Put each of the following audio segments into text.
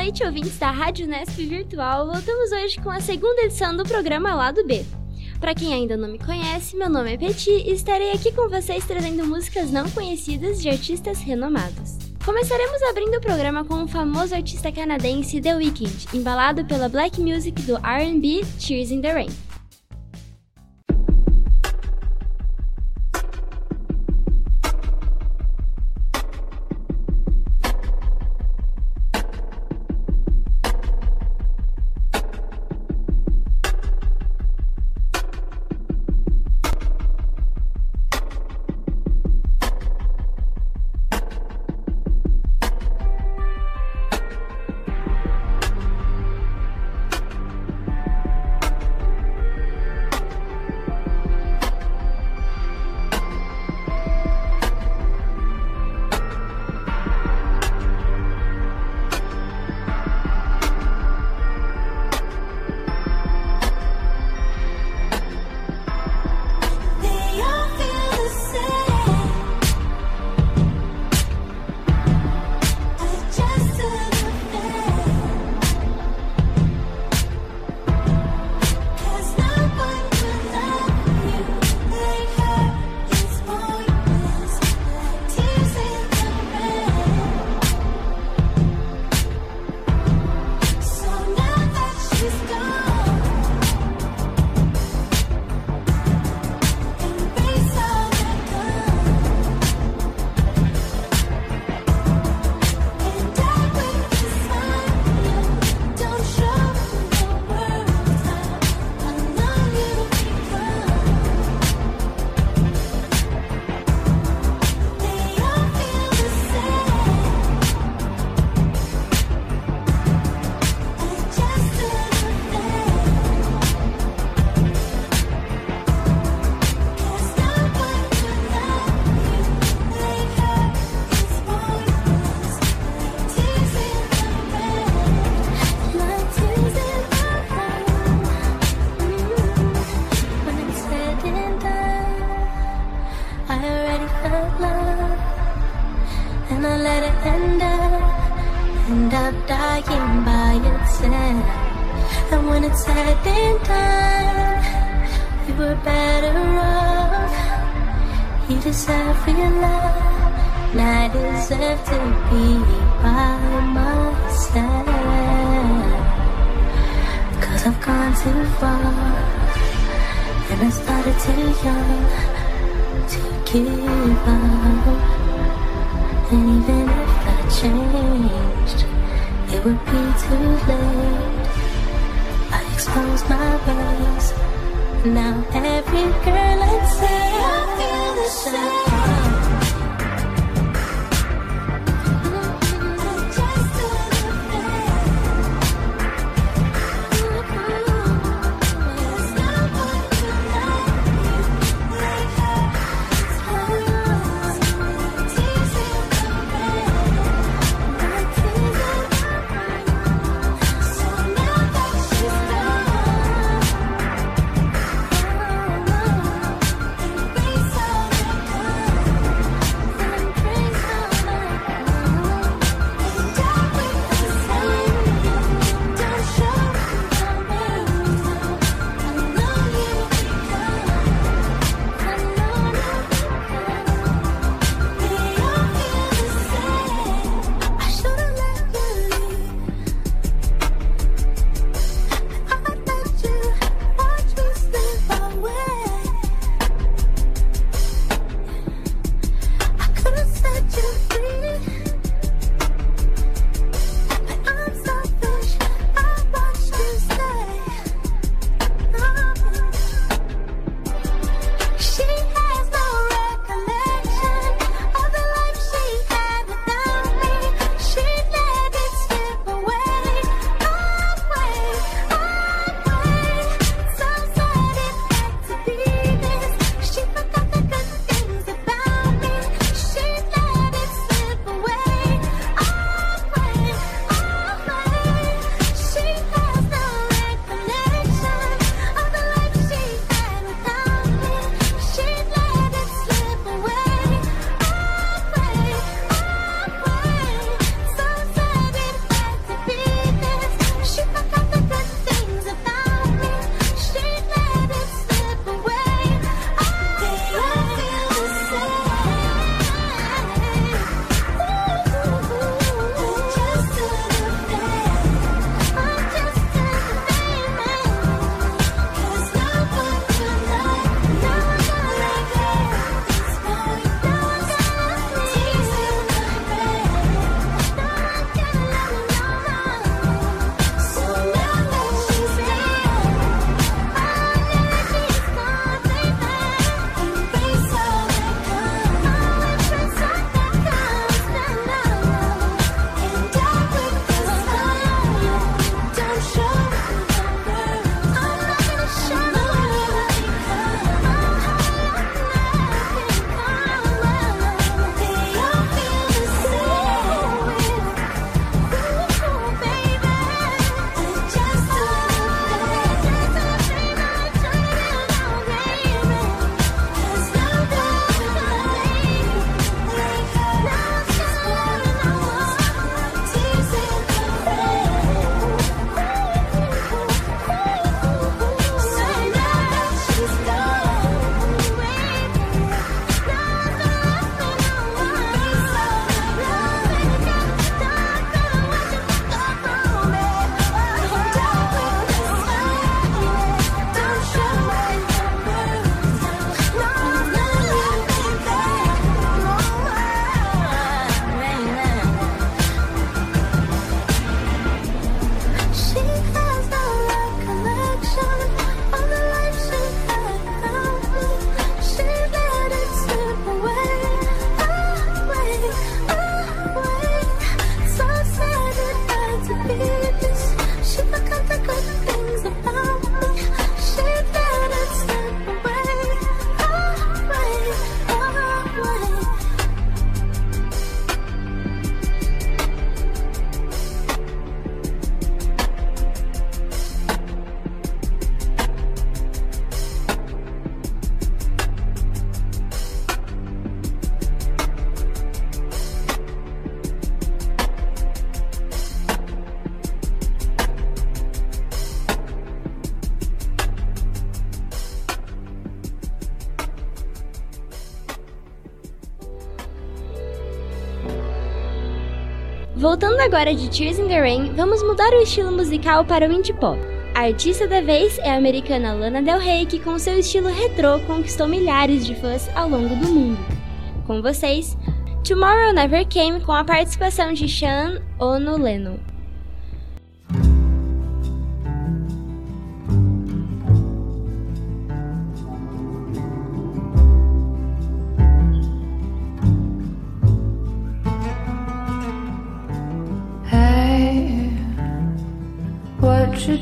noite, ouvintes da Rádio Nesp Virtual. Voltamos hoje com a segunda edição do programa Lado B. Para quem ainda não me conhece, meu nome é Peti e estarei aqui com vocês trazendo músicas não conhecidas de artistas renomados. Começaremos abrindo o programa com o famoso artista canadense The Weeknd, embalado pela black music do R&B Tears in the Rain. too young to give up. And even if I changed, it would be too late. I exposed my ways. Now every girl I see, I feel the same. Voltando agora de Tears in the Rain, vamos mudar o estilo musical para o indie pop. A artista da vez é a americana Lana Del Rey, que com seu estilo retrô conquistou milhares de fãs ao longo do mundo. Com vocês, Tomorrow Never Came com a participação de Sean Ono Lennon.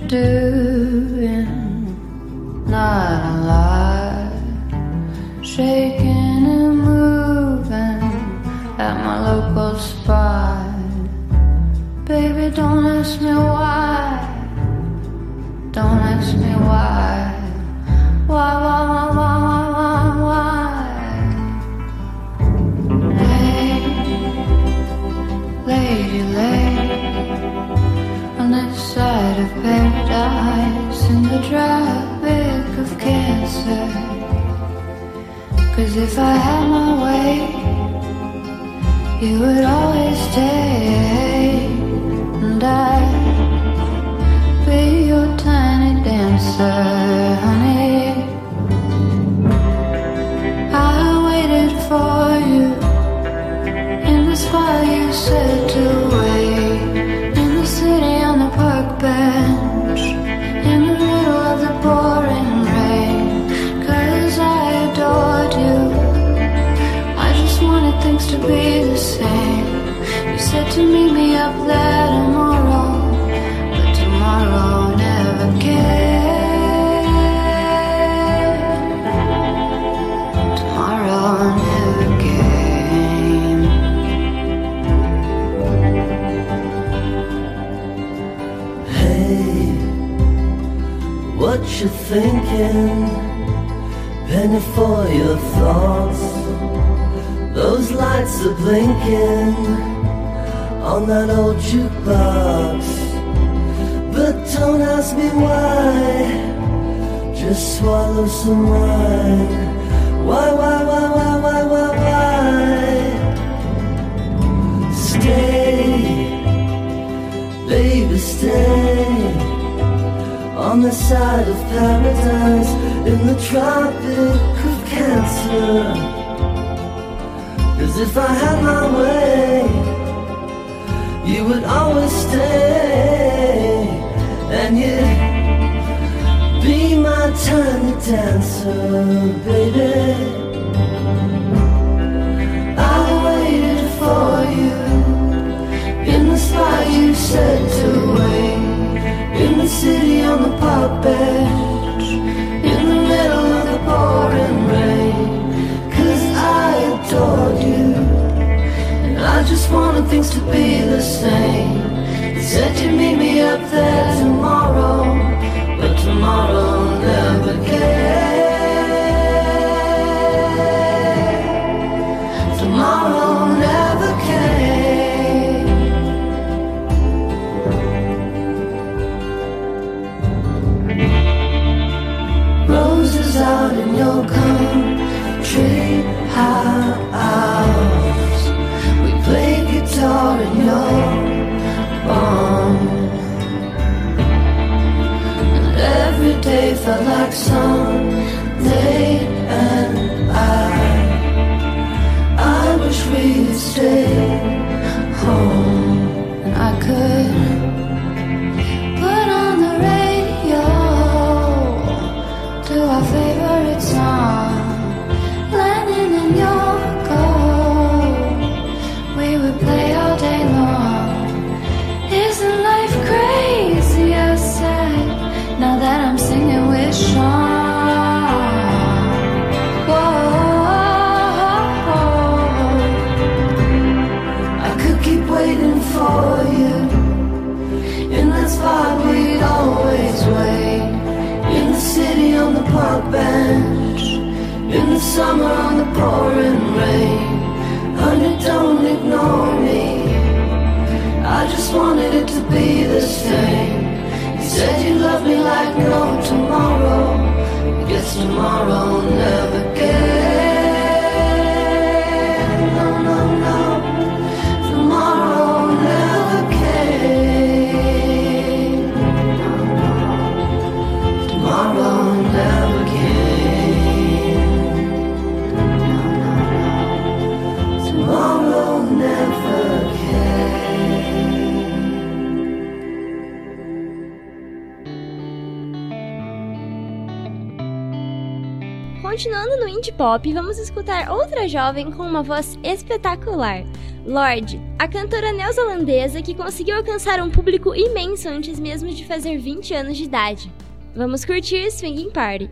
Doing? Not alive, shaking and moving at my local spot. Baby, don't ask me why. Don't ask me why. Why, why, why, why, why, why? Lay, lady, lay on this side of paradise in the tropic of cancer. Cause if I had my way, you would always stay, and I'd be your tiny dancer, what you thinking? Penny for your thoughts. Those lights are blinking on that old jukebox. But don't ask me why. Just swallow some wine. Why, why, why, why, why, why, why? Stay baby, stay on the side of paradise in the tropic of cancer. Cause if I had my way, you would always stay, and you'd be my tiny dancer, baby. Be the same we'd pop, vamos escutar outra jovem com uma voz espetacular. Lorde, a cantora neozelandesa que conseguiu alcançar um público imenso antes mesmo de fazer 20 anos de idade. Vamos curtir Swinging Party.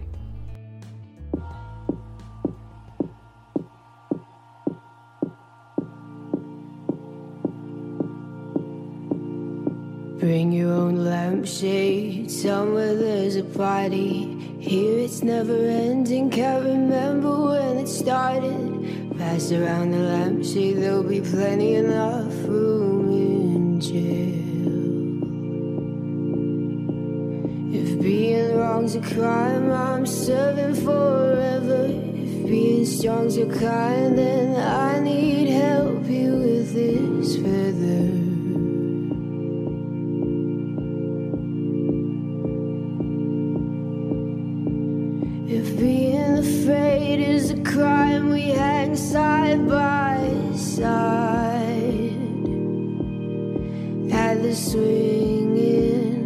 Bring your own lampshade somewhere there's a party. Here it's never ending, can't remember started. Pass around the lampshade, there'll be plenty enough room in jail. If being wrong's a crime, I'm serving forever. If being strong's your kind, then I need help you with this feather. Side by side at the swinging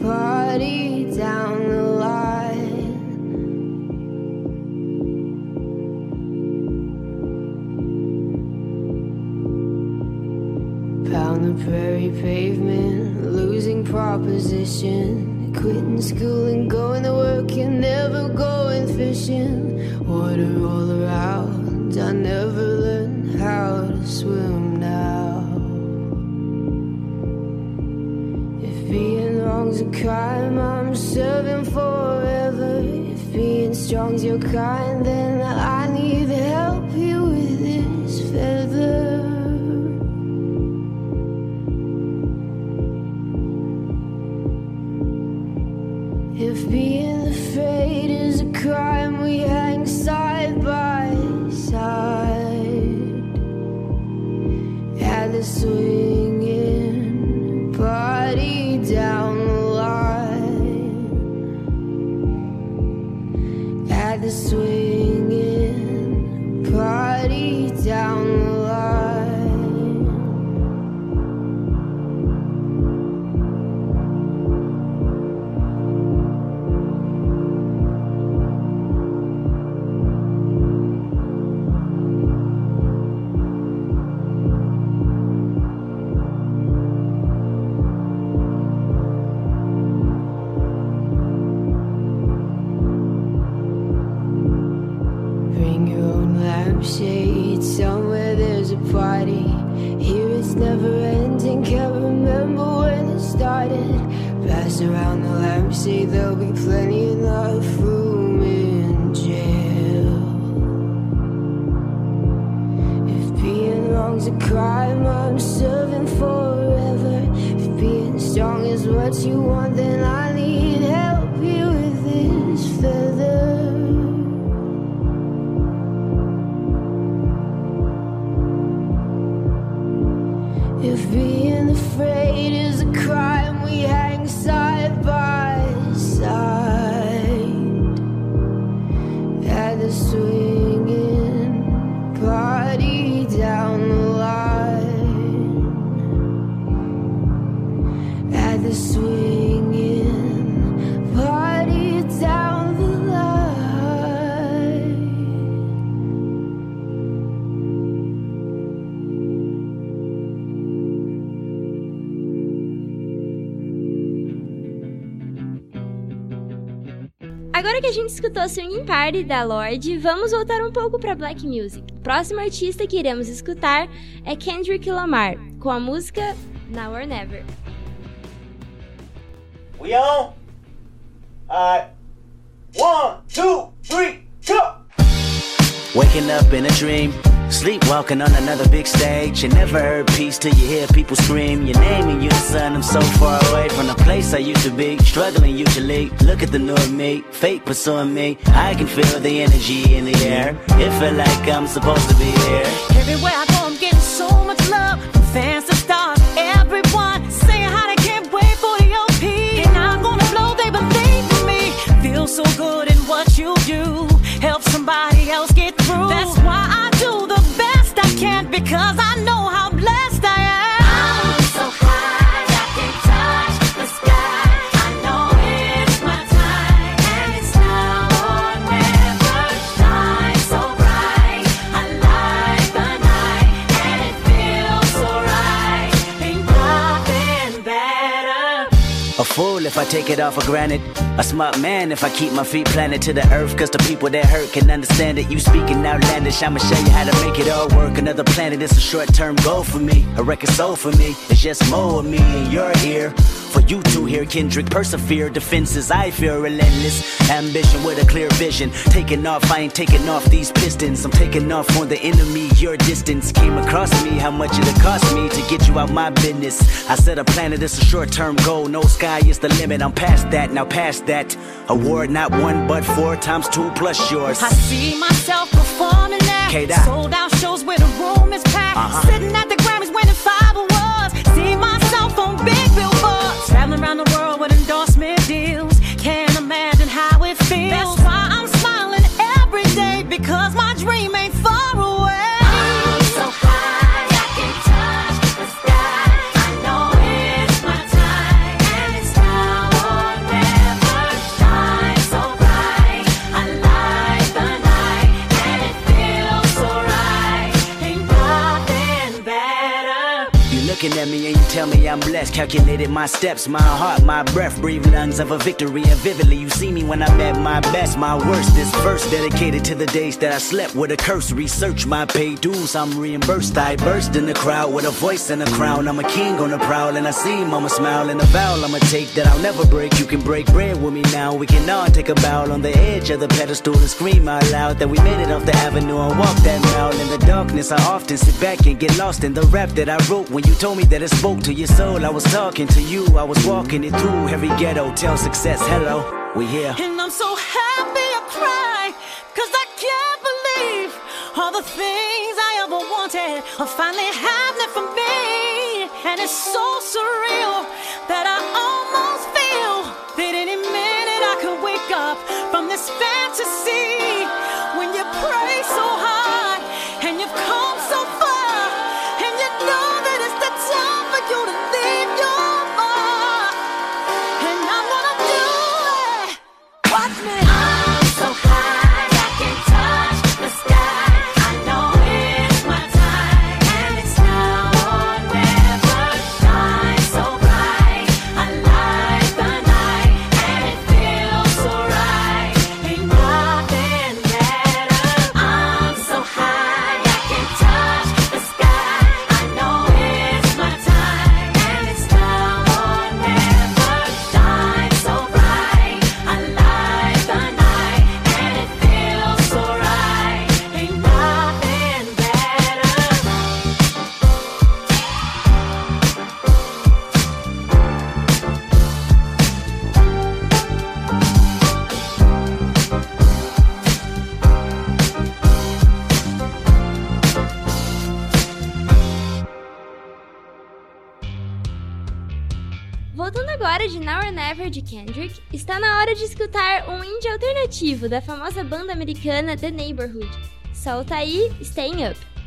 party down the line. Pound the prairie pavement, losing proposition. Quitting school and going to work and never going fishing. Water all around, I never learned how to swim now. If being wrong's a crime, I'm serving forever. If being strong's your kind, then I Agora que a gente escutou Swinging Party da Lorde, vamos voltar um pouco para Black Music. O próximo artista que iremos escutar é Kendrick Lamar, com a música Now or Never. We on? Alright. One, two, three, go! Waking up in a dream, sleepwalking on another big stage. You never heard peace till you hear people scream your name and in unison. I'm so far away from the place I used to be, struggling usually. Look at the new me, fate pursuing me. I can feel the energy in the air. It feel like I'm supposed to be here. Everywhere I go, take it off for granted. A smart man if I keep my feet planted to the earth. Cause the people that hurt can understand it. You speaking outlandish, I'ma show you how to make it all work. Another planet is a short term goal for me. A record soul for me. It's just more of me in your ear. For you to hear Kendrick persevere, defenses I fear relentless. Ambition with a clear vision. Taking off, I ain't taking off these pistons. I'm taking off on the enemy. Your distance came across me. How much it'll cost me to get you out my business? I said a planet is a short term goal. No sky is the limit. I'm past that, now past that. Award not one but four times two plus yours. I see myself performing. K-Dot. Sold out shows where the room is packed. Uh-huh. Sitting at the I'm blessed. Calculated my steps, my heart, my breath. Breathe lungs of a victory and vividly you see me when I'm at my best. My worst This verse dedicated to the days that I slept with a curse. Research my pay dues, I'm reimbursed. I burst in the crowd with a voice and a crown. I'm a king on the prowl and I see mama smile and a vow I'ma take that I'll never break. You can break bread with me now. We can all take a bow on the edge of the pedestal and scream out loud that we made it off the avenue and walk that mile. In the darkness, I often sit back and get lost in the rap that I wrote when you told me that it spoke to your soul. I was talking to you, I was walking it through every ghetto. Tell success, hello, we here. And I'm so happy I cry, cause I can't believe all the things I ever wanted are finally happening for me. And it's so surreal that I almost feel that any minute I could wake up from this fantasy. When you pray so Voltando agora de Now or Never de Kendrick, está na hora de escutar um indie alternativo da famosa banda americana The Neighborhood. Solta aí, Staying Up.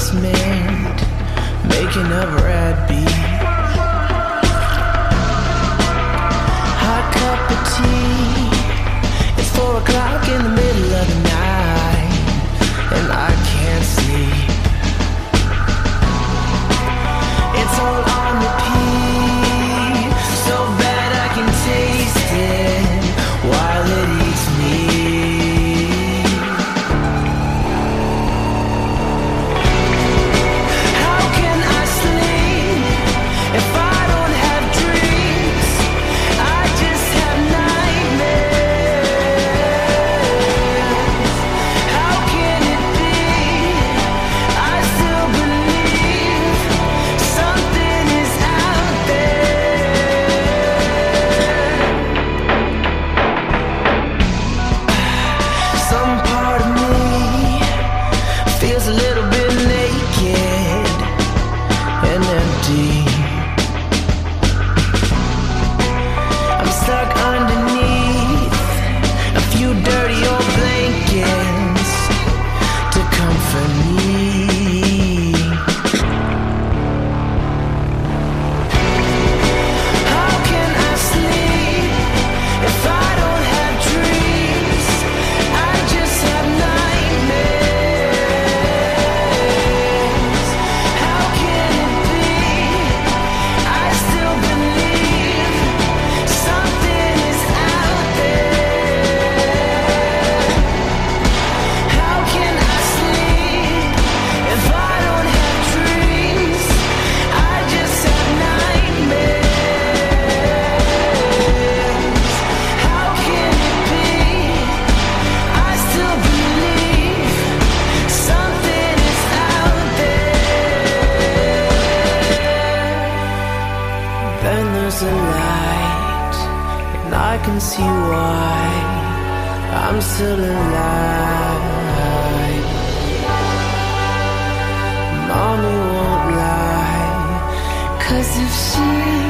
Basement making a rad beat. Hot cup of tea. It's four o'clock in the middle of the night, and I can't sleep. It's all on repeat, feels a little bit naked. see why I'm still alive. Mommy won't lie, cause if she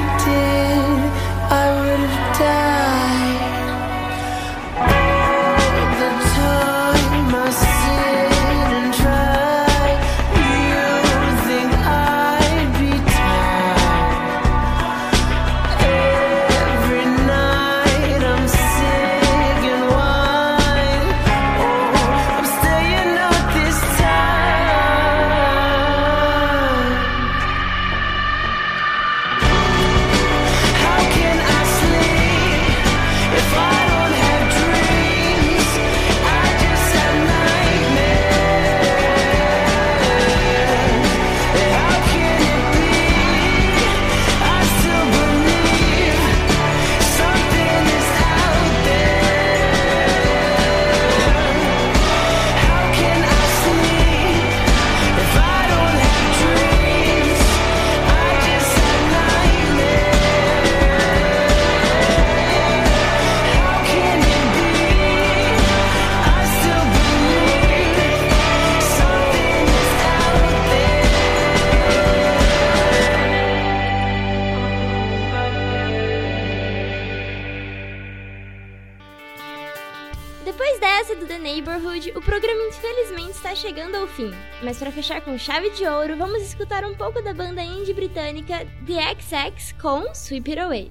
com chave de ouro, vamos escutar um pouco da banda indie britânica The XX com Sweep It Away.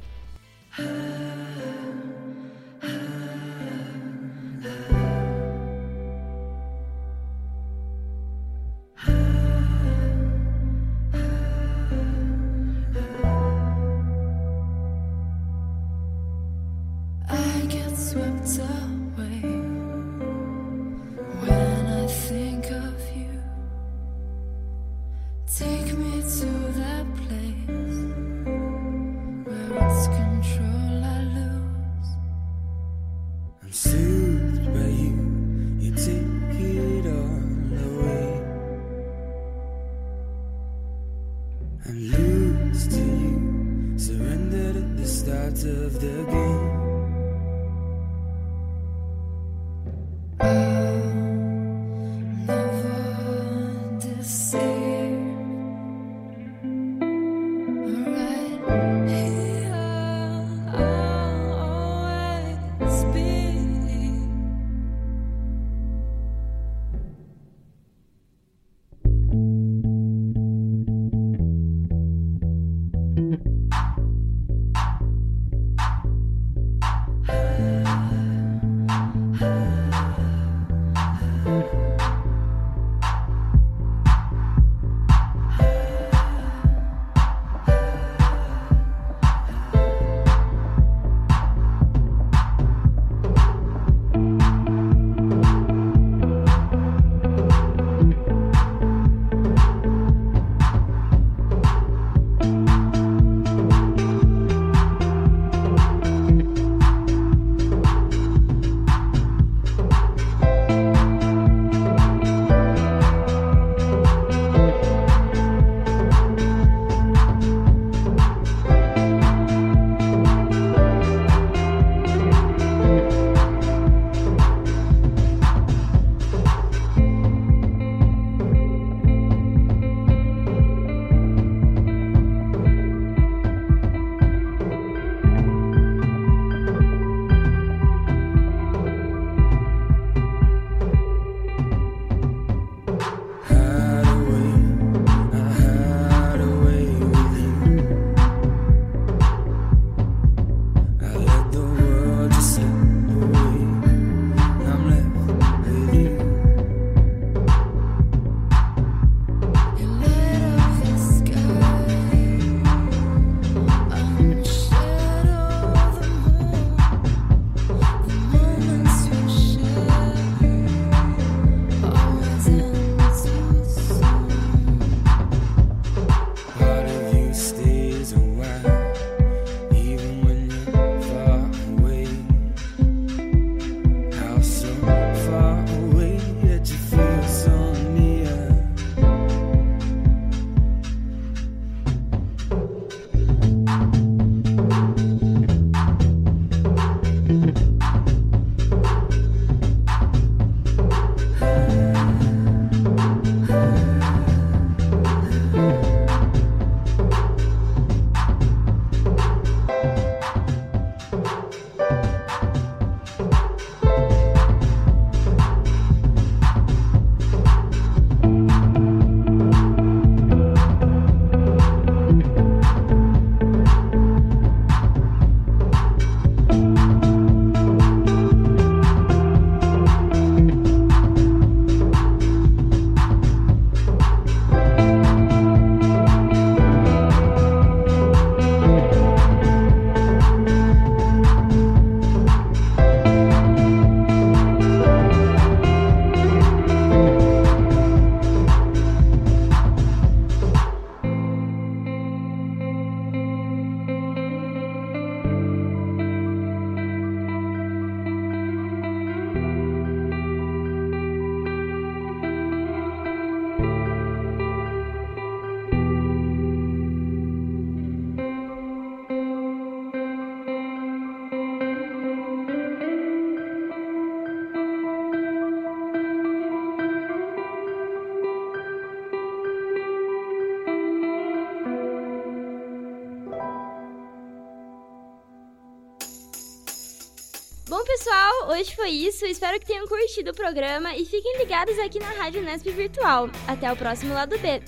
Pessoal, hoje foi isso. Espero que tenham curtido o programa e fiquem ligados aqui na Rádio Nesp Virtual. Até o próximo lado B.